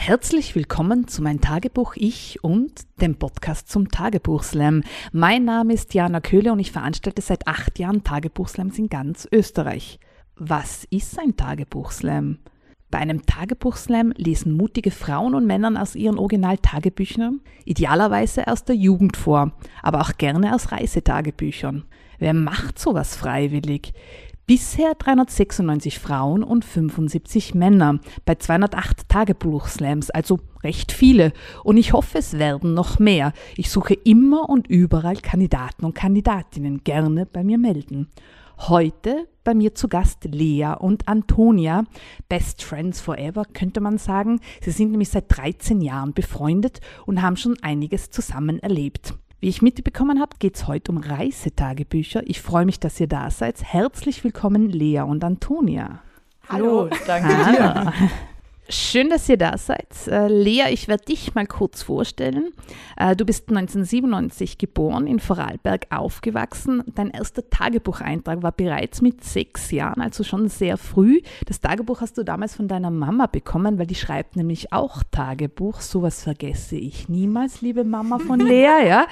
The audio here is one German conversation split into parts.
Herzlich willkommen zu mein Tagebuch Ich und dem Podcast zum Tagebuchslam. Mein Name ist Diana Köhle und ich veranstalte seit acht Jahren Tagebuchslams in ganz Österreich. Was ist ein Tagebuchslam? Bei einem Tagebuchslam lesen mutige Frauen und Männer aus ihren Original-Tagebüchern, idealerweise aus der Jugend vor, aber auch gerne aus Reisetagebüchern. Wer macht sowas freiwillig? Bisher 396 Frauen und 75 Männer bei 208 Tagebuchslams, also recht viele. Und ich hoffe, es werden noch mehr. Ich suche immer und überall Kandidaten und Kandidatinnen. Gerne bei mir melden. Heute bei mir zu Gast Lea und Antonia, Best Friends Forever, könnte man sagen. Sie sind nämlich seit 13 Jahren befreundet und haben schon einiges zusammen erlebt. Wie ich mitbekommen habe, geht es heute um Reisetagebücher. Ich freue mich, dass ihr da seid. Herzlich willkommen, Lea und Antonia. Hallo, danke dir. Schön, dass ihr da seid. Äh, Lea, ich werde dich mal kurz vorstellen. Äh, du bist 1997 geboren, in Vorarlberg aufgewachsen. Dein erster Tagebucheintrag war bereits mit sechs Jahren, also schon sehr früh. Das Tagebuch hast du damals von deiner Mama bekommen, weil die schreibt nämlich auch Tagebuch. Sowas vergesse ich niemals, liebe Mama von Lea. Ja?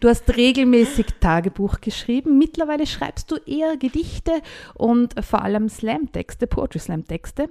Du hast regelmäßig Tagebuch geschrieben. Mittlerweile schreibst du eher Gedichte und vor allem Slam-Texte, Poetry-Slam-Texte,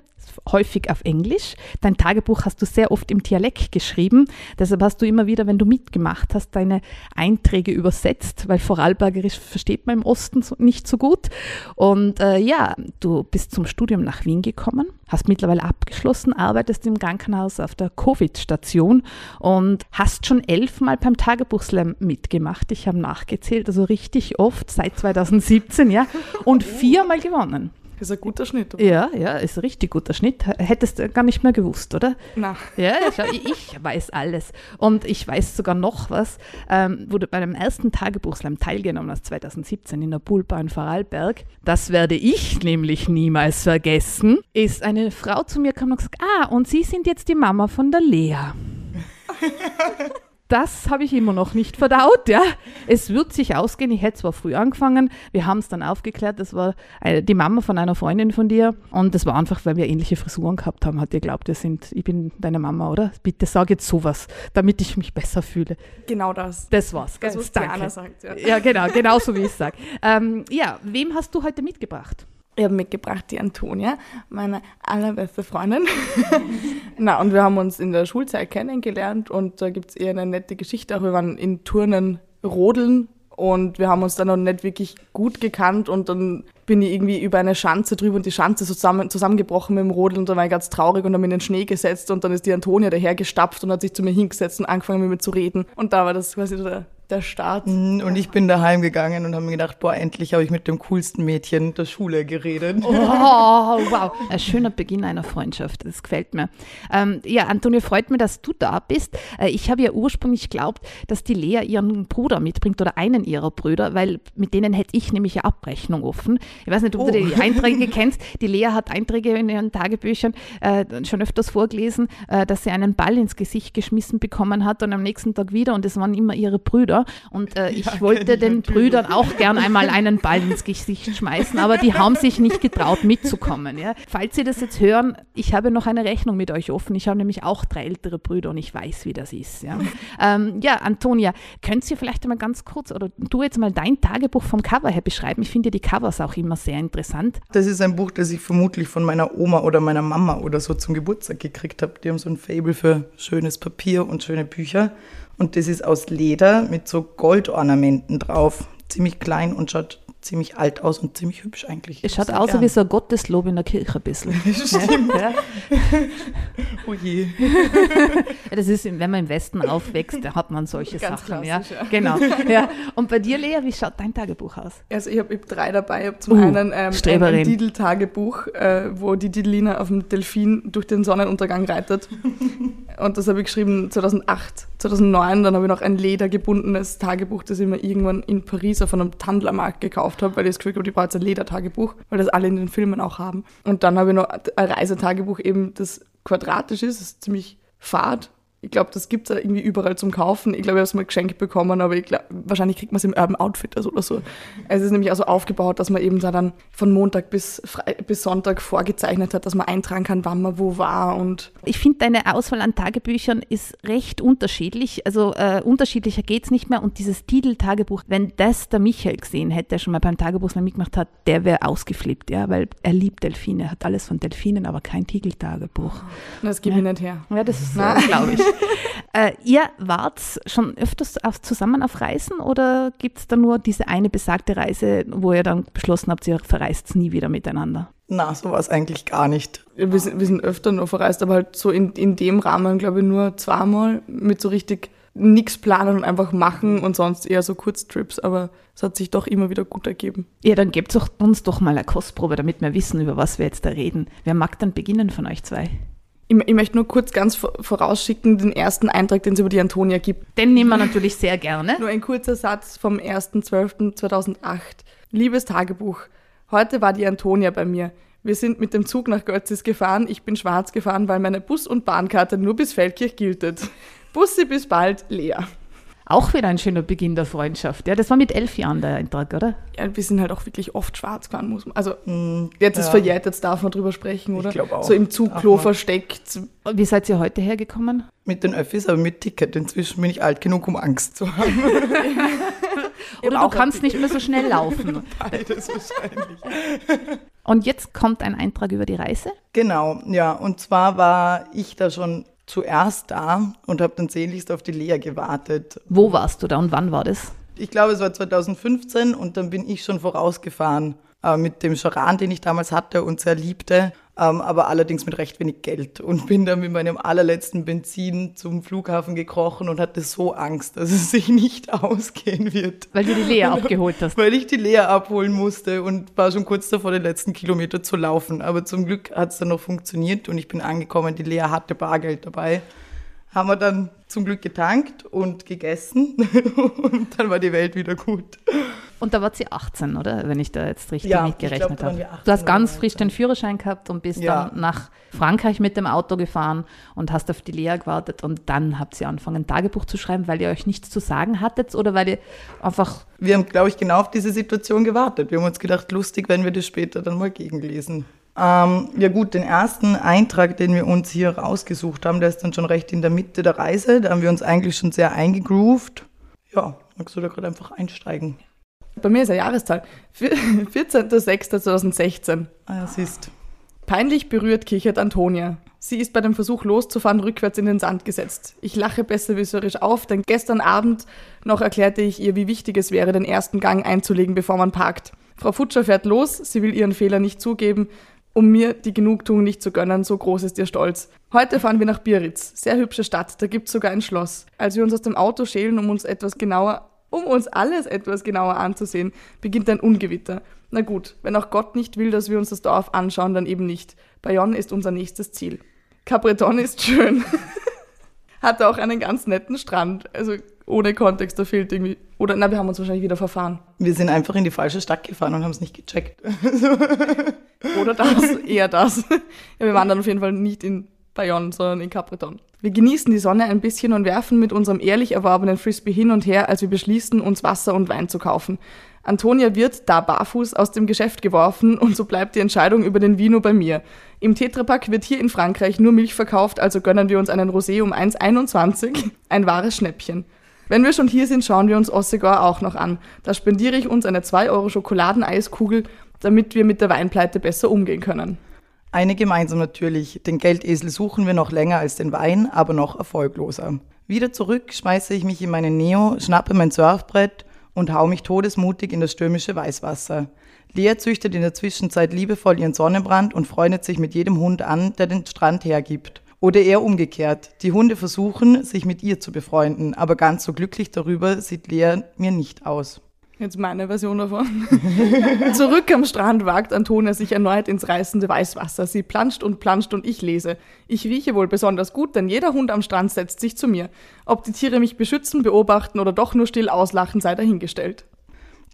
häufig auf Englisch. Englisch. Dein Tagebuch hast du sehr oft im Dialekt geschrieben. Deshalb hast du immer wieder, wenn du mitgemacht hast, deine Einträge übersetzt, weil Vorarlbergerisch versteht man im Osten nicht so gut. Und äh, ja, du bist zum Studium nach Wien gekommen, hast mittlerweile abgeschlossen, arbeitest im Krankenhaus auf der Covid-Station und hast schon elfmal beim Tagebuchslam mitgemacht. Ich habe nachgezählt, also richtig oft seit 2017, ja, und viermal gewonnen. Das ist ein guter Schnitt. Oder? Ja, ja, ist ein richtig guter Schnitt. Hättest du gar nicht mehr gewusst, oder? Nein. Ja, schau, ich weiß alles. Und ich weiß sogar noch was, ähm, wo du bei dem ersten Tagebuchslam teilgenommen hast, 2017 in der Poolbar in Vorarlberg. Das werde ich nämlich niemals vergessen. Ist eine Frau zu mir gekommen und gesagt, ah, und Sie sind jetzt die Mama von der Lea. das habe ich immer noch nicht verdaut. Ja. Es wird sich ausgehen. Ich hätte zwar früh angefangen, wir haben es dann aufgeklärt. Das war die Mama von einer Freundin von dir. Und das war einfach, weil wir ähnliche Frisuren gehabt haben. Hat ihr glaubt, wir sind, ich bin deine Mama, oder? Bitte sag jetzt sowas, damit ich mich besser fühle. Genau das. Das war's. Das, was. Diana sagt. Ja, ja genau, genauso wie ich sage. Ähm, ja, wem hast du heute mitgebracht? Ich habe mitgebracht die Antonia, meine allerbeste Freundin. Na, und wir haben uns in der Schulzeit kennengelernt und da gibt es eher eine nette Geschichte. Auch wir waren in Turnen rodeln und wir haben uns dann noch nicht wirklich gut gekannt und dann bin ich irgendwie über eine Schanze drüber und die Schanze zusammen, zusammengebrochen mit dem Rodeln und dann war ich ganz traurig und habe mich in den Schnee gesetzt und dann ist die Antonia daher gestapft und hat sich zu mir hingesetzt und angefangen mit mir zu reden und da war das quasi der, der Start. Und ich bin daheim gegangen und habe mir gedacht, boah, endlich habe ich mit dem coolsten Mädchen der Schule geredet. Oh, wow. Ein schöner Beginn einer Freundschaft, das gefällt mir. Ähm, ja, Antonio, freut mich, dass du da bist. Äh, ich habe ja ursprünglich geglaubt, dass die Lea ihren Bruder mitbringt oder einen ihrer Brüder, weil mit denen hätte ich nämlich eine Abrechnung offen. Ich weiß nicht, ob oh. du die Einträge kennst. Die Lea hat Einträge in ihren Tagebüchern äh, schon öfters vorgelesen, äh, dass sie einen Ball ins Gesicht geschmissen bekommen hat und am nächsten Tag wieder und es waren immer ihre Brüder. Und äh, ich ja, wollte den Brüdern auch gern einmal einen Ball ins Gesicht schmeißen, aber die haben sich nicht getraut mitzukommen. Ja. Falls Sie das jetzt hören, ich habe noch eine Rechnung mit euch offen. Ich habe nämlich auch drei ältere Brüder und ich weiß, wie das ist. Ja, ähm, ja Antonia, könnt ihr vielleicht einmal ganz kurz oder du jetzt mal dein Tagebuch vom Cover her beschreiben? Ich finde die Covers auch immer sehr interessant. Das ist ein Buch, das ich vermutlich von meiner Oma oder meiner Mama oder so zum Geburtstag gekriegt habe. Die haben so ein Fable für schönes Papier und schöne Bücher. Und das ist aus Leder mit Goldornamenten drauf. Ziemlich klein und schaut ziemlich alt aus und ziemlich hübsch eigentlich. Es schaut aus gern. wie so ein Gotteslob in der Kirche ein bisschen. Stimmt. Ja. oh je. das ist, wenn man im Westen aufwächst, da hat man solche Ganz Sachen. Ja. ja. Genau. Ja. Und bei dir, Lea, wie schaut dein Tagebuch aus? Also ich habe hab drei dabei. Ich habe zum uh, einen ähm, ein, ein Didel-Tagebuch, äh, wo die Didelina auf dem Delfin durch den Sonnenuntergang reitet. Und das habe ich geschrieben 2008, 2009. Dann habe ich noch ein ledergebundenes Tagebuch, das ich mir irgendwann in Paris auf einem Tandlermarkt gekauft habe, weil ich das Gefühl habe, ich brauche jetzt ein Ledertagebuch, weil das alle in den Filmen auch haben. Und dann habe ich noch ein Reisetagebuch eben, das quadratisch ist, das ist ziemlich fad ich glaube, das gibt es irgendwie überall zum Kaufen. Ich glaube, ich habe es mal geschenkt bekommen, aber ich glaub, wahrscheinlich kriegt man es im Urban Outfitters oder so. Es ist nämlich auch so aufgebaut, dass man eben da dann von Montag bis, Fre bis Sonntag vorgezeichnet hat, dass man eintragen kann, wann man wo war. Und ich finde, deine Auswahl an Tagebüchern ist recht unterschiedlich. Also äh, unterschiedlicher geht es nicht mehr. Und dieses Titeltagebuch, wenn das der Michael gesehen hätte, der schon mal beim Tagebuch mitgemacht hat, der wäre ausgeflippt, ja, weil er liebt Delfine, er hat alles von Delfinen, aber kein Titeltagebuch. Das gebe ja. ich nicht her. Ja, das ist, glaube ich. äh, ihr wart schon öfters auf, zusammen auf Reisen oder gibt es da nur diese eine besagte Reise, wo ihr dann beschlossen habt, ihr verreist nie wieder miteinander? Na, so war es eigentlich gar nicht. Wir sind, wir sind öfter nur verreist, aber halt so in, in dem Rahmen, glaube ich, nur zweimal mit so richtig nichts planen und einfach machen und sonst eher so Kurztrips, aber es hat sich doch immer wieder gut ergeben. Ja, dann gebt uns doch mal eine Kostprobe, damit wir wissen, über was wir jetzt da reden. Wer mag dann beginnen von euch zwei? Ich, ich, möchte nur kurz ganz vorausschicken, den ersten Eintrag, den es über die Antonia gibt. Den nehmen wir natürlich sehr gerne. Nur ein kurzer Satz vom 1.12.2008. Liebes Tagebuch, heute war die Antonia bei mir. Wir sind mit dem Zug nach Götzis gefahren. Ich bin schwarz gefahren, weil meine Bus- und Bahnkarte nur bis Feldkirch giltet. Bussi, bis bald, Lea. Auch wieder ein schöner Beginn der Freundschaft. Ja, das war mit elf Jahren der Eintrag, oder? Ja, wir sind halt auch wirklich oft schwarz gefahren, muss man. Also, mm, jetzt ja. ist verjährt, jetzt darf man drüber sprechen, oder? Ich glaube auch. So im Zugklo versteckt. Wie seid ihr heute hergekommen? Mit den Öffis, aber mit Ticket. Inzwischen bin ich alt genug, um Angst zu haben. oder du kannst nicht mehr so schnell laufen. Beides wahrscheinlich. Und jetzt kommt ein Eintrag über die Reise? Genau, ja. Und zwar war ich da schon zuerst da und habe dann sehnlichst auf die Lea gewartet. Wo warst du da und wann war das? Ich glaube, es war 2015 und dann bin ich schon vorausgefahren äh, mit dem Charan, den ich damals hatte und sehr liebte, ähm, aber allerdings mit recht wenig Geld und bin dann mit meinem allerletzten Benzin zum Flughafen gekrochen und hatte so Angst, dass es sich nicht ausgehen wird. Weil du die Lea abgeholt hast. Weil ich die Lea abholen musste und war schon kurz davor, den letzten Kilometer zu laufen. Aber zum Glück hat es dann noch funktioniert und ich bin angekommen, die Lea hatte Bargeld dabei haben wir dann zum Glück getankt und gegessen und dann war die Welt wieder gut. Und da war sie 18, oder? Wenn ich da jetzt richtig ja, mitgerechnet habe. Du hast ganz frisch den Führerschein gehabt und bist ja. dann nach Frankreich mit dem Auto gefahren und hast auf die Lea gewartet und dann habt ihr angefangen, ein Tagebuch zu schreiben, weil ihr euch nichts zu sagen hattet oder weil ihr einfach. Wir haben, glaube ich, genau auf diese Situation gewartet. Wir haben uns gedacht, lustig, wenn wir das später dann mal gegenlesen. Ähm, ja gut, den ersten Eintrag, den wir uns hier rausgesucht haben, der ist dann schon recht in der Mitte der Reise. Da haben wir uns eigentlich schon sehr eingegroovt. Ja, magst du da gerade einfach einsteigen? Bei mir ist eine Jahreszahl. 14.06.2016. Ah, ja, siehst. Peinlich berührt kichert Antonia. Sie ist bei dem Versuch loszufahren rückwärts in den Sand gesetzt. Ich lache besserwisserisch auf, denn gestern Abend noch erklärte ich ihr, wie wichtig es wäre, den ersten Gang einzulegen, bevor man parkt. Frau Futscher fährt los, sie will ihren Fehler nicht zugeben, um mir die Genugtuung nicht zu gönnen, so groß ist ihr Stolz. Heute fahren wir nach Biarritz. Sehr hübsche Stadt, da gibt's sogar ein Schloss. Als wir uns aus dem Auto schälen, um uns etwas genauer, um uns alles etwas genauer anzusehen, beginnt ein Ungewitter. Na gut, wenn auch Gott nicht will, dass wir uns das Dorf anschauen, dann eben nicht. Bayonne ist unser nächstes Ziel. Capretone ist schön. Hat auch einen ganz netten Strand. Also ohne Kontext, da fehlt irgendwie. Oder na, wir haben uns wahrscheinlich wieder verfahren. Wir sind einfach in die falsche Stadt gefahren und haben es nicht gecheckt. Oder das, eher das. Ja, wir waren dann auf jeden Fall nicht in Bayonne, sondern in Capretone. Wir genießen die Sonne ein bisschen und werfen mit unserem ehrlich erworbenen Frisbee hin und her, als wir beschließen, uns Wasser und Wein zu kaufen. Antonia wird da barfuß aus dem Geschäft geworfen und so bleibt die Entscheidung über den Vino bei mir. Im Tetrapack wird hier in Frankreich nur Milch verkauft, also gönnen wir uns einen Rosé um 1,21. Ein wahres Schnäppchen. Wenn wir schon hier sind, schauen wir uns Ossegor auch noch an. Da spendiere ich uns eine 2 Euro Schokoladeneiskugel, damit wir mit der Weinpleite besser umgehen können. Eine gemeinsam natürlich. Den Geldesel suchen wir noch länger als den Wein, aber noch erfolgloser. Wieder zurück schmeiße ich mich in meine Neo, schnappe mein Surfbrett und hau mich todesmutig in das stürmische Weißwasser. Lea züchtet in der Zwischenzeit liebevoll ihren Sonnenbrand und freundet sich mit jedem Hund an, der den Strand hergibt. Oder eher umgekehrt. Die Hunde versuchen, sich mit ihr zu befreunden, aber ganz so glücklich darüber sieht Lea mir nicht aus. Jetzt meine Version davon. Zurück am Strand wagt Antonia sich erneut ins reißende Weißwasser. Sie planscht und planscht und ich lese. Ich rieche wohl besonders gut, denn jeder Hund am Strand setzt sich zu mir. Ob die Tiere mich beschützen, beobachten oder doch nur still auslachen, sei dahingestellt.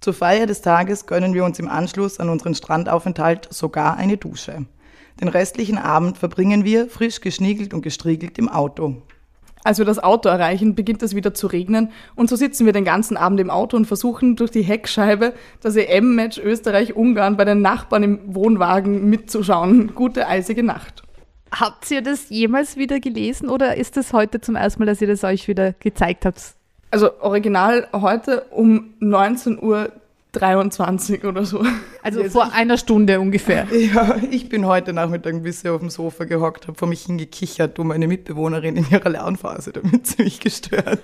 Zur Feier des Tages gönnen wir uns im Anschluss an unseren Strandaufenthalt sogar eine Dusche. Den restlichen Abend verbringen wir, frisch geschniegelt und gestriegelt, im Auto. Als wir das Auto erreichen, beginnt es wieder zu regnen und so sitzen wir den ganzen Abend im Auto und versuchen durch die Heckscheibe das EM-Match Österreich-Ungarn bei den Nachbarn im Wohnwagen mitzuschauen. Gute eisige Nacht. Habt ihr das jemals wieder gelesen oder ist das heute zum ersten Mal, dass ihr das euch wieder gezeigt habt? Also original heute um 19 Uhr 23 oder so. Also vor einer Stunde ungefähr. Ja, ich bin heute Nachmittag ein bisschen auf dem Sofa gehockt, habe vor mich hingekichert und meine Mitbewohnerin in ihrer Lernphase damit ziemlich gestört.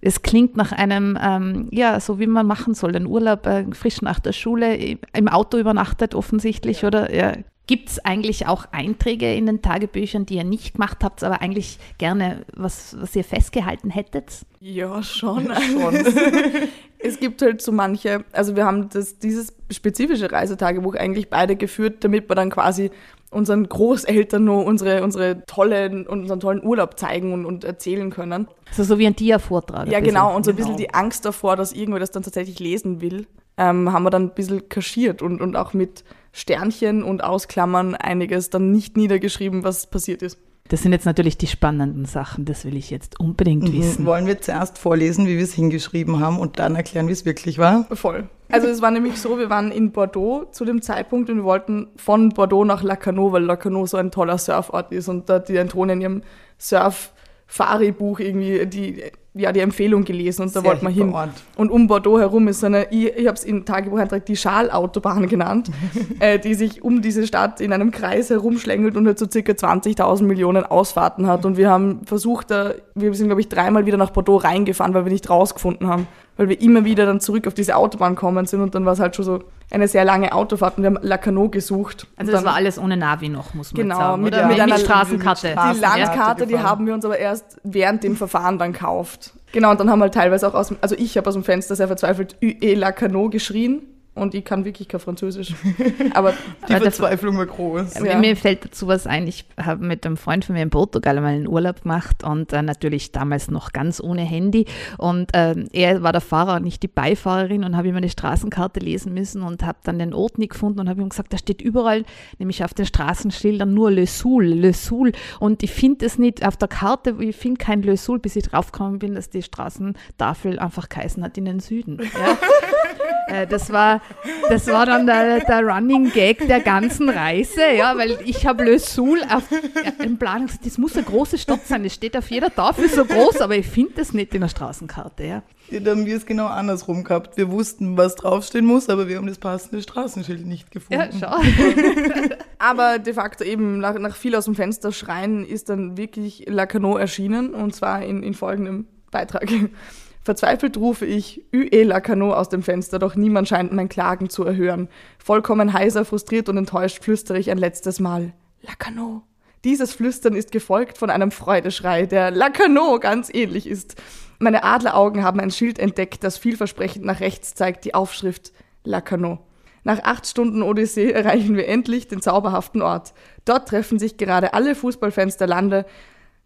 Es klingt nach einem, ähm, ja, so wie man machen soll, den Urlaub äh, frisch nach der Schule, im Auto übernachtet offensichtlich, ja. oder? Ja. Gibt es eigentlich auch Einträge in den Tagebüchern, die ihr nicht gemacht habt, aber eigentlich gerne was, was ihr festgehalten hättet? Ja, schon. schon. es gibt halt so manche, also wir haben das, dieses spezifische Reisetagebuch eigentlich beide geführt, damit wir dann quasi unseren Großeltern nur unsere, unsere tollen, unseren tollen Urlaub zeigen und, und erzählen können. Also so wie ein Dia-Vortrag. Ja, genau. Und so ein bisschen genau. die Angst davor, dass irgendwer das dann tatsächlich lesen will, ähm, haben wir dann ein bisschen kaschiert und, und auch mit Sternchen und Ausklammern einiges dann nicht niedergeschrieben, was passiert ist. Das sind jetzt natürlich die spannenden Sachen, das will ich jetzt unbedingt mhm. wissen. Wollen wir zuerst vorlesen, wie wir es hingeschrieben haben und dann erklären, wie es wirklich war? Voll. Also es war nämlich so, wir waren in Bordeaux zu dem Zeitpunkt und wir wollten von Bordeaux nach Lacanau, weil Lacanau so ein toller Surfort ist und da die Antonia in ihrem Surf Fari-Buch irgendwie die, ja, die Empfehlung gelesen und da wollten wir hin. Ort. Und um Bordeaux herum ist so eine, ich, ich habe es im Tagebucheintrag die Schalautobahn genannt, äh, die sich um diese Stadt in einem Kreis herumschlängelt und halt so circa 20.000 Millionen Ausfahrten hat. Und wir haben versucht, da, wir sind glaube ich dreimal wieder nach Bordeaux reingefahren, weil wir nicht rausgefunden haben weil wir immer wieder dann zurück auf diese Autobahn kommen sind und dann war es halt schon so eine sehr lange Autofahrt und wir haben Lacanau gesucht. Also das war alles ohne Navi noch, muss man genau, sagen. Mit, mit einer Straßenkarte. Die Landkarte, die haben wir uns aber erst während dem Verfahren dann gekauft. Genau, und dann haben wir halt teilweise auch aus dem, also ich habe aus dem Fenster sehr verzweifelt UE Lacanau geschrien und ich kann wirklich kein Französisch. Aber die aber Verzweiflung war groß. Ja. Mir fällt dazu was ein. Ich habe mit einem Freund von mir in Portugal mal einen Urlaub gemacht und äh, natürlich damals noch ganz ohne Handy. Und äh, er war der Fahrer und nicht die Beifahrerin und habe ihm eine Straßenkarte lesen müssen und habe dann den Ort nicht gefunden und habe ihm gesagt, da steht überall, nämlich auf den Straßenschildern nur Le Soul, Le Soul. Und ich finde es nicht auf der Karte, ich finde kein Le Soul, bis ich draufgekommen bin, dass die Straßentafel einfach geheißen hat in den Süden. Ja? Äh, das, war, das war dann der, der Running Gag der ganzen Reise, ja, weil ich habe Le Soul auf dem Plan gesagt, das muss eine große Stadt sein, das steht auf jeder Tafel so groß, aber ich finde das nicht in der Straßenkarte, ja. Ja, dann haben wir es genau andersrum gehabt. Wir wussten, was draufstehen muss, aber wir haben das passende Straßenschild nicht gefunden. Ja, schau. aber de facto eben nach, nach viel aus dem Fenster schreien ist dann wirklich Lacanau erschienen und zwar in, in folgendem Beitrag. Verzweifelt rufe ich Ue Lacano aus dem Fenster, doch niemand scheint mein Klagen zu erhören. Vollkommen heiser, frustriert und enttäuscht flüstere ich ein letztes Mal. Lacano. Dieses Flüstern ist gefolgt von einem Freudeschrei, der Lacano ganz ähnlich ist. Meine Adleraugen haben ein Schild entdeckt, das vielversprechend nach rechts zeigt, die Aufschrift Lacano. Nach acht Stunden Odyssee erreichen wir endlich den zauberhaften Ort. Dort treffen sich gerade alle Fußballfans der Lande,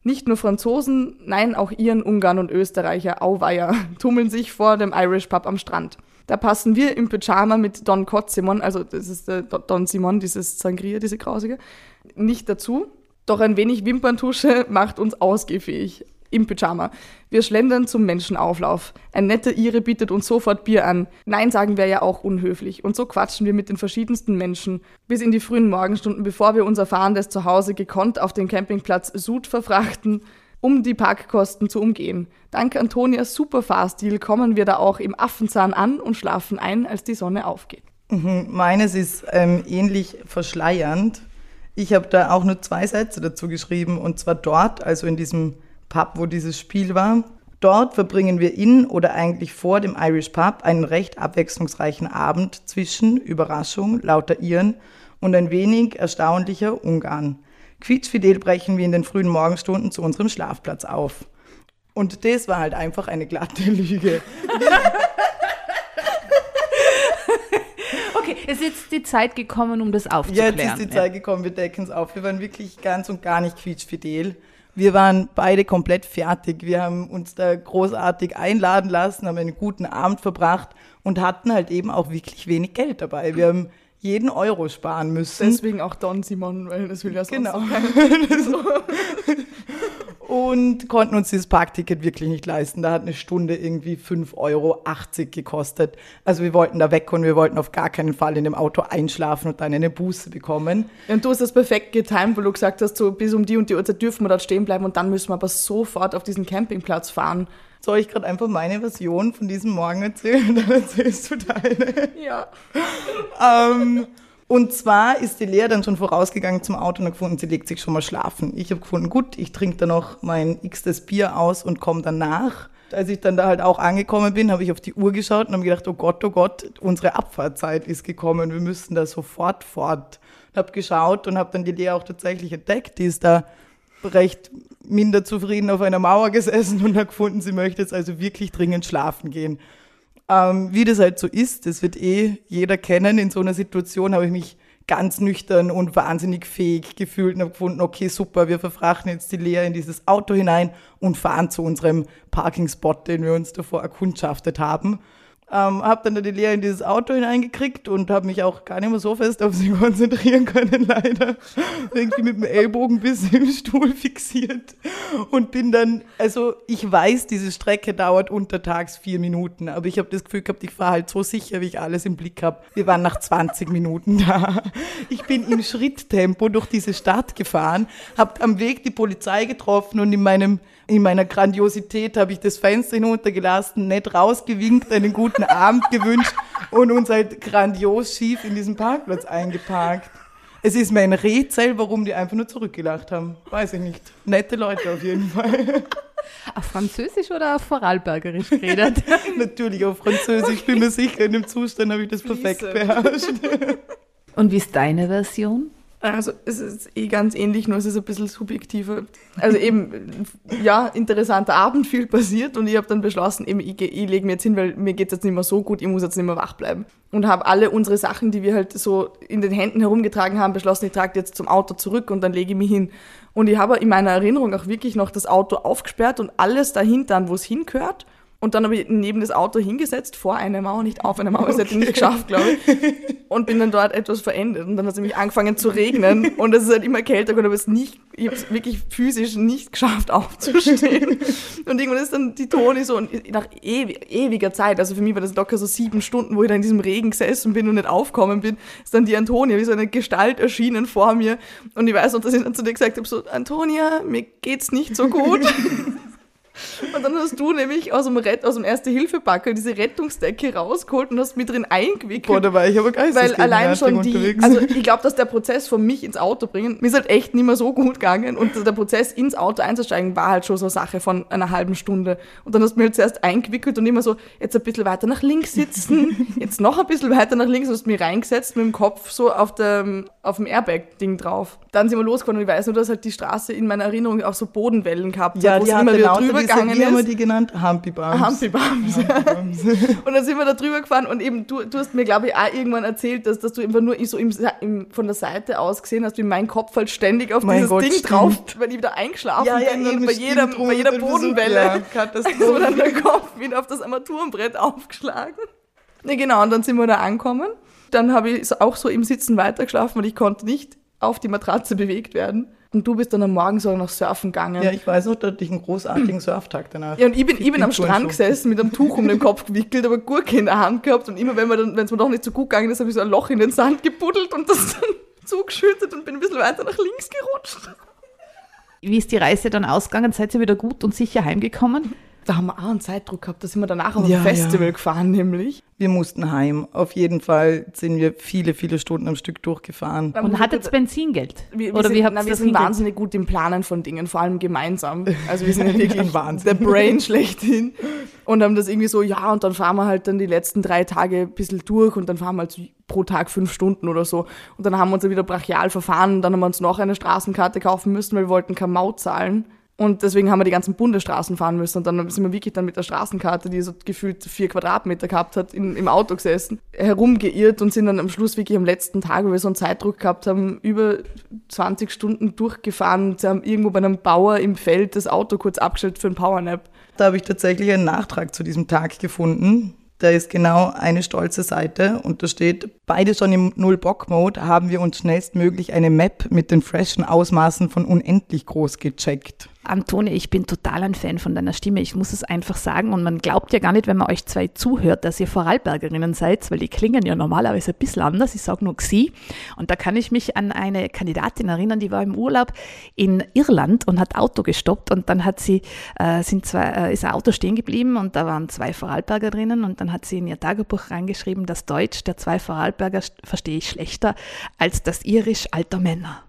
nicht nur Franzosen, nein, auch Iren, Ungarn und Österreicher, Auweier, tummeln sich vor dem Irish Pub am Strand. Da passen wir im Pyjama mit Don Simon, also das ist der Don Simon, dieses Sangria, diese grausige, nicht dazu. Doch ein wenig Wimperntusche macht uns ausgehfähig im Pyjama. Wir schlendern zum Menschenauflauf. Ein netter Ire bietet uns sofort Bier an. Nein sagen wäre ja auch unhöflich. Und so quatschen wir mit den verschiedensten Menschen. Bis in die frühen Morgenstunden, bevor wir unser fahrendes Zuhause gekonnt auf den Campingplatz Sud verfrachten, um die Parkkosten zu umgehen. Dank Antonias Superfahrstil kommen wir da auch im Affenzahn an und schlafen ein, als die Sonne aufgeht. Mhm, meines ist ähm, ähnlich verschleiernd. Ich habe da auch nur zwei Sätze dazu geschrieben und zwar dort, also in diesem Pub, wo dieses Spiel war. Dort verbringen wir in oder eigentlich vor dem Irish Pub einen recht abwechslungsreichen Abend zwischen Überraschung, lauter Iren und ein wenig erstaunlicher Ungarn. Quietschfidel brechen wir in den frühen Morgenstunden zu unserem Schlafplatz auf. Und das war halt einfach eine glatte Lüge. Es ist jetzt die Zeit gekommen, um das Ja, aufzuklären. jetzt ist die Zeit gekommen, wir decken es auf. Wir waren wirklich ganz und gar nicht quietschfidel. Wir waren beide komplett fertig. Wir haben uns da großartig einladen lassen, haben einen guten Abend verbracht und hatten halt eben auch wirklich wenig Geld dabei. Wir haben jeden Euro sparen müssen. Deswegen auch Don Simon, weil das will ja sonst Genau. auch keiner. und konnten uns dieses Parkticket wirklich nicht leisten. Da hat eine Stunde irgendwie 5,80 Euro gekostet. Also wir wollten da weg und wir wollten auf gar keinen Fall in dem Auto einschlafen und dann eine Buße bekommen. Und du hast das perfekt getimt, weil du gesagt hast, so bis um die und die Uhrzeit dürfen wir dort stehen bleiben und dann müssen wir aber sofort auf diesen Campingplatz fahren. Soll ich gerade einfach meine Version von diesem Morgen erzählen? Dann erzählst du deine. Ja. ähm, und zwar ist die Lea dann schon vorausgegangen zum Auto und hat gefunden, sie legt sich schon mal schlafen. Ich habe gefunden, gut, ich trinke da noch mein x-tes Bier aus und komme danach. Als ich dann da halt auch angekommen bin, habe ich auf die Uhr geschaut und habe gedacht, oh Gott, oh Gott, unsere Abfahrtzeit ist gekommen, wir müssen da sofort fort. Und habe geschaut und habe dann die Lea auch tatsächlich entdeckt, die ist da recht minder zufrieden auf einer Mauer gesessen und hat gefunden, sie möchte jetzt also wirklich dringend schlafen gehen. Ähm, wie das halt so ist, das wird eh jeder kennen. In so einer Situation habe ich mich ganz nüchtern und wahnsinnig fähig gefühlt und habe gefunden, okay, super, wir verfrachten jetzt die Lea in dieses Auto hinein und fahren zu unserem Parkingspot, den wir uns davor erkundschaftet haben. Ähm, habe dann die Lea in dieses Auto hineingekriegt und habe mich auch gar nicht mehr so fest auf sie konzentrieren können, leider. Irgendwie mit dem Ellbogen bis im Stuhl fixiert und bin dann, also ich weiß, diese Strecke dauert untertags vier Minuten, aber ich habe das Gefühl gehabt, ich fahre halt so sicher, wie ich alles im Blick habe. Wir waren nach 20 Minuten da. Ich bin im Schritttempo durch diese Stadt gefahren, habe am Weg die Polizei getroffen und in meinem in meiner Grandiosität habe ich das Fenster hinuntergelassen, nett rausgewinkt, einen guten Abend gewünscht und uns halt grandios schief in diesen Parkplatz eingeparkt. Es ist mir ein Rätsel, warum die einfach nur zurückgelacht haben. Weiß ich nicht. Nette Leute auf jeden Fall. Auf Französisch oder auf Vorarlbergerisch geredet? Natürlich auf Französisch, bin mir sicher, in dem Zustand habe ich das perfekt beherrscht. Und wie ist deine Version? Also es ist eh ganz ähnlich, nur es ist ein bisschen subjektiver. Also eben, ja, interessanter Abend, viel passiert und ich habe dann beschlossen, eben, ich, ich lege mir jetzt hin, weil mir geht es jetzt nicht mehr so gut, ich muss jetzt nicht mehr wach bleiben. Und habe alle unsere Sachen, die wir halt so in den Händen herumgetragen haben, beschlossen, ich trage jetzt zum Auto zurück und dann lege ich mich hin. Und ich habe in meiner Erinnerung auch wirklich noch das Auto aufgesperrt und alles dahinter, wo es hingehört. Und dann habe ich neben das Auto hingesetzt, vor einer Mauer, nicht auf einer Mauer, das hätte ich nicht geschafft, glaube ich. Und bin dann dort etwas verendet. Und dann hat es nämlich angefangen zu regnen. Und es ist halt immer kälter geworden, aber es nicht, ich habe es wirklich physisch nicht geschafft, aufzustehen. Und irgendwann ist dann die Toni so, und nach ewig, ewiger Zeit, also für mich war das locker so sieben Stunden, wo ich da in diesem Regen gesessen bin und nicht aufkommen bin, ist dann die Antonia wie so eine Gestalt erschienen vor mir. Und ich weiß noch, dass ich dann zu dir gesagt habe, so, Antonia, mir geht's nicht so gut. Und dann hast du nämlich aus dem, Rett, aus dem Erste-Hilfe-Packel diese Rettungsdecke rausgeholt und hast mit drin eingewickelt. Boah, da war ich aber weil geistesgegenwärtig allein schon die, unterwegs. also ich glaube, dass der Prozess von mich ins Auto bringen, mir ist halt echt nicht mehr so gut gegangen und der Prozess ins Auto einzusteigen war halt schon so eine Sache von einer halben Stunde. Und dann hast du mir halt zuerst eingewickelt und immer so, jetzt ein bisschen weiter nach links sitzen, jetzt noch ein bisschen weiter nach links und hast mich reingesetzt mit dem Kopf so auf dem, auf dem Airbag-Ding drauf. Dann sind wir losgefahren und ich weiß nur, dass halt die Straße in meiner Erinnerung auch so Bodenwellen gehabt ja, hat, wo die es immer wieder drüber gegangen wie haben wir ist. die genannt? Humpy Bums. Humpy Bums. Und dann sind wir da drüber gefahren und eben du, du hast mir, glaube ich, auch irgendwann erzählt, dass, dass du einfach nur so im, im, von der Seite aus gesehen hast, wie mein Kopf halt ständig auf Mein dieses Gott, Ding stimmt. drauf, wenn ich wieder eingeschlafen bin und bei, jeder, stimmt, bei jeder Bodenwelle versucht, Ja, ist Katastrophe. dann der Kopf wieder auf das Armaturenbrett aufgeschlagen. Ne, genau, und dann sind wir da angekommen. Dann habe ich so- auch so im Sitzen weitergeschlafen, weil ich konnte nicht auf die Matratze bewegt werden. Und du bist dann am Morgen so noch surfen gegangen. Ja, ich weiß noch, da hatte ich einen großartigen Surftag danach. Ja, und ich bin, ich bin am. Strand gesessen, mit einem Tuch um den Kopf gewickelt, aber Gurke in der Hand gehabt und immer wenn man dann, wenn es mir doch nicht so gut gegangen ist, habe ich so ein Loch in den Sand gebuddelt und das dann zugeschüttet und bin ein bisschen weiter nach links gerutscht. Wie ist die Reise dann ausgegangen? Seid ihr wieder gut und sicher heimgekommen? Da haben wir auch einen Zeitdruck gehabt, da sind wir danach auf ein Ja, Festival ja. gefahren, nämlich. Wir mussten heim. Auf jeden Fall sind wir viele, viele Stunden am Stück durchgefahren. Und hattet Benzingeld? Wir, wir Oder sind, wie habt na, wir das sind wahnsinnig gut im Planen von Dingen, vor allem gemeinsam. Also wir sind ja wirklich Ein Wahnsinn. der Brain schlechthin und haben das irgendwie so, ja, und dann fahren wir halt dann die letzten drei Tage ein bisschen durch und dann fahren wir halt pro Tag fünf Stunden oder so. Und dann haben wir uns ja wieder brachial verfahren und dann haben wir uns noch eine Straßenkarte kaufen müssen, weil wir wollten keine Maut zahlen. Und deswegen haben wir die ganzen Bundesstraßen fahren müssen. Und dann sind wir wirklich dann mit der Straßenkarte, die so gefühlt vier Quadratmeter gehabt hat, in, im Auto gesessen, herumgeirrt und sind dann am Schluss wirklich am letzten Tag, wo wir so einen Zeitdruck gehabt haben, über 20 Stunden durchgefahren. Sie haben irgendwo bei einem Bauer im Feld das Auto kurz abgestellt für einen Powernap. Da habe ich tatsächlich einen Nachtrag zu diesem Tag gefunden. Da ist genau eine stolze Seite und da steht, beide schon im Null-Bock-Mode haben wir uns schnellstmöglich eine Map mit den freshen Ausmaßen von unendlich groß gecheckt. Antone, ich bin total ein Fan von deiner Stimme. Ich muss es einfach sagen. Und man glaubt ja gar nicht, wenn man euch zwei zuhört, dass ihr Vorarlbergerinnen seid, weil die klingen ja normalerweise ein bisschen anders. Ich sage nur Xi. Und da kann ich mich an eine Kandidatin erinnern, die war im Urlaub in Irland und hat Auto gestoppt. Und dann hat sie, äh, sind zwei, äh, ist ein Auto stehen geblieben und da waren zwei Vorarlberger drinnen. Und dann hat sie in ihr Tagebuch reingeschrieben, das Deutsch der zwei Vorarlberger verstehe ich schlechter als das Irisch alter Männer.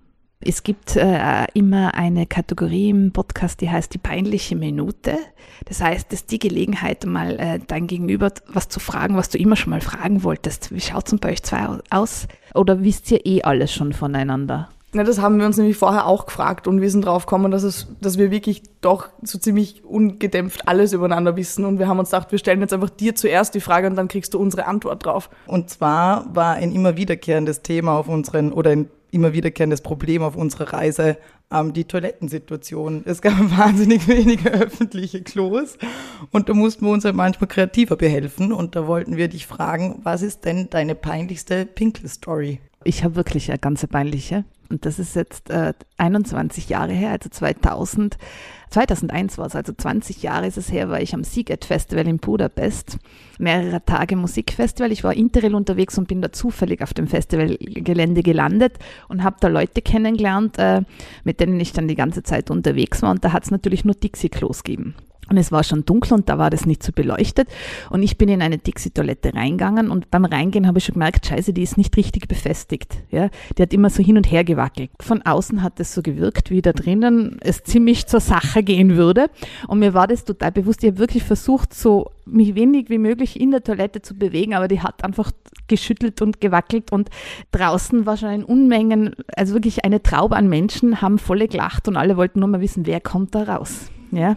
Es gibt äh, immer eine Kategorie im Podcast, die heißt die peinliche Minute. Das heißt, es ist die Gelegenheit, mal äh, dein Gegenüber was zu fragen, was du immer schon mal fragen wolltest. Wie schaut es bei euch zwei aus? Oder wisst ihr eh alles schon voneinander? Ja, das haben wir uns nämlich vorher auch gefragt und wir sind drauf gekommen, dass, es, dass wir wirklich doch so ziemlich ungedämpft alles übereinander wissen und wir haben uns gedacht, wir stellen jetzt einfach dir zuerst die Frage und dann kriegst du unsere Antwort drauf. Und zwar war ein immer wiederkehrendes Thema auf unseren, oder ein immer wiederkehrendes Problem auf unserer Reise ähm, die Toilettensituation. Es gab wahnsinnig wenige öffentliche Klos und da mussten wir uns halt manchmal kreativer behelfen und da wollten wir dich fragen, was ist denn deine peinlichste Pinkel-Story? Ich habe wirklich eine ganz peinliche. Und das ist jetzt äh, 21 Jahre her, also 2000. 2001 war es, also 20 Jahre ist es her, war ich am Seagate Festival in Budapest. Mehrere Tage Musikfestival. Ich war Interrail unterwegs und bin da zufällig auf dem Festivalgelände gelandet und habe da Leute kennengelernt, äh, mit denen ich dann die ganze Zeit unterwegs war. Und da hat es natürlich nur Dixie-Klos gegeben. Und es war schon dunkel und da war das nicht so beleuchtet. Und ich bin in eine Dixie-Toilette reingegangen und beim Reingehen habe ich schon gemerkt, scheiße, die ist nicht richtig befestigt. Ja, die hat immer so hin und her gewackelt. Von außen hat es so gewirkt, wie da drinnen es ziemlich zur Sache gehen würde. Und mir war das total bewusst. Ich habe wirklich versucht, so mich wenig wie möglich in der Toilette zu bewegen, aber die hat einfach geschüttelt und gewackelt und draußen war schon ein Unmengen, also wirklich eine Traube an Menschen haben volle gelacht und alle wollten nur mal wissen, wer kommt da raus. Ja?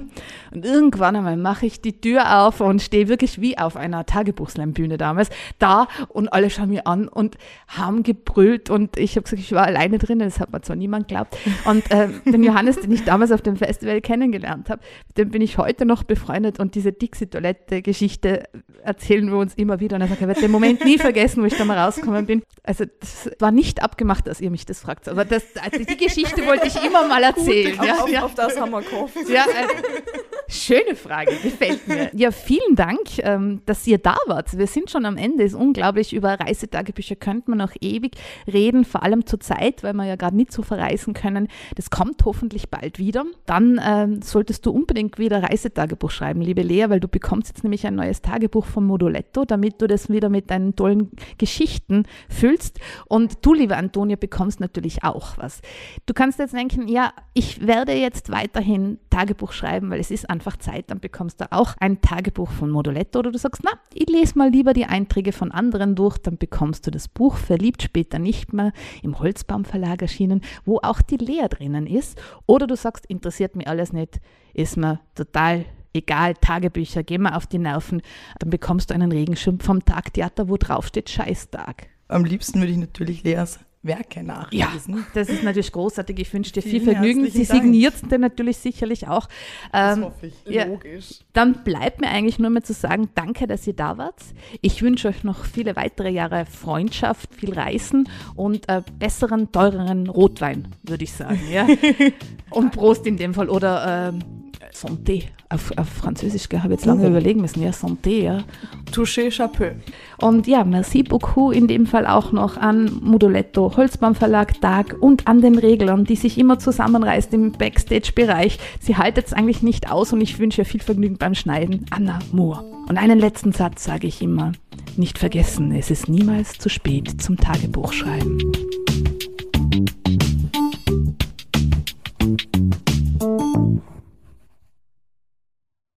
Und irgendwann einmal mache ich die Tür auf und stehe wirklich wie auf einer Tagebuchslam-Bühne damals da und alle schauen mir an und haben gebrüllt und ich habe gesagt, ich war alleine drin, das hat mir zwar niemand geglaubt. Und äh, den Johannes, den ich damals auf dem Festival kennengelernt habe, mit dem bin ich heute noch befreundet und diese Dixie-Toilette-Geschichte erzählen wir uns immer wieder. Und er sagt, er wird den Moment nie vergessen, wo ich da mal rausgekommen bin. Also das war nicht abgemacht, dass ihr mich das fragt, aber das, also die Geschichte wollte ich immer mal erzählen. Gut, ja, auf, ja. auf das haben wir gehofft. Ja, schöne Frage, gefällt mir. Ja, vielen Dank, ähm, dass ihr da wart. Wir sind schon am Ende. Ist unglaublich. Über Reisetagebücher könnte man noch ewig reden, vor allem zur Zeit, weil wir ja gerade nicht so verreisen können. Das kommt hoffentlich bald wieder. Dann ähm, solltest du unbedingt wieder Reisetagebuch schreiben, liebe Lea, weil du bekommst jetzt nämlich ein neues Tagebuch von Moduletto, damit du das wieder mit deinen tollen Geschichten füllst. Und du, liebe Antonia, bekommst natürlich auch was. Du kannst jetzt denken, ja, ich werde jetzt weiterhin Tagebuch schreiben, weil es ist einfach Zeit, dann bekommst du auch ein Tagebuch von Moduletto oder du sagst, na, ich lese mal lieber die Einträge von anderen durch, dann bekommst du das Buch Verliebt später nicht mehr im Holzbaum Verlag erschienen, wo auch die Lea drinnen ist. Oder du sagst, interessiert mich alles nicht, ist mir total egal, Tagebücher, geh mal auf die Nerven, dann bekommst du einen Regenschirm vom Tagtheater, wo drauf steht Scheißtag. Am liebsten würde ich natürlich Leas Werke nachlesen. Ja, das ist natürlich großartig. Ich wünsche dir viel Vergnügen. Sie signiert dir natürlich sicherlich auch. Das Ähm, hoffe ich. ja. Logisch. Dann bleibt mir eigentlich nur mehr zu sagen, danke, dass ihr da wart. Ich wünsche euch noch viele weitere Jahre Freundschaft, viel Reisen und äh, besseren, teureren Rotwein, würde ich sagen. Ja? und Prost in dem Fall. Oder ähm, Santé auf, auf Französisch, gell, habe jetzt lange Oh. überlegen müssen. Ja, Santé, ja. Touché Chapeau. Und ja, merci beaucoup in dem Fall auch noch an Moduletto, Holzbaum Verlag, Tag und an den Reglern, die sich immer zusammenreißt im Backstage-Bereich. Sie haltet es eigentlich nicht aus und ich wünsche ihr viel Vergnügen beim Schneiden. Anna Moore. Und einen letzten Satz sage ich immer. Nicht vergessen, es ist niemals zu spät zum Tagebuchschreiben.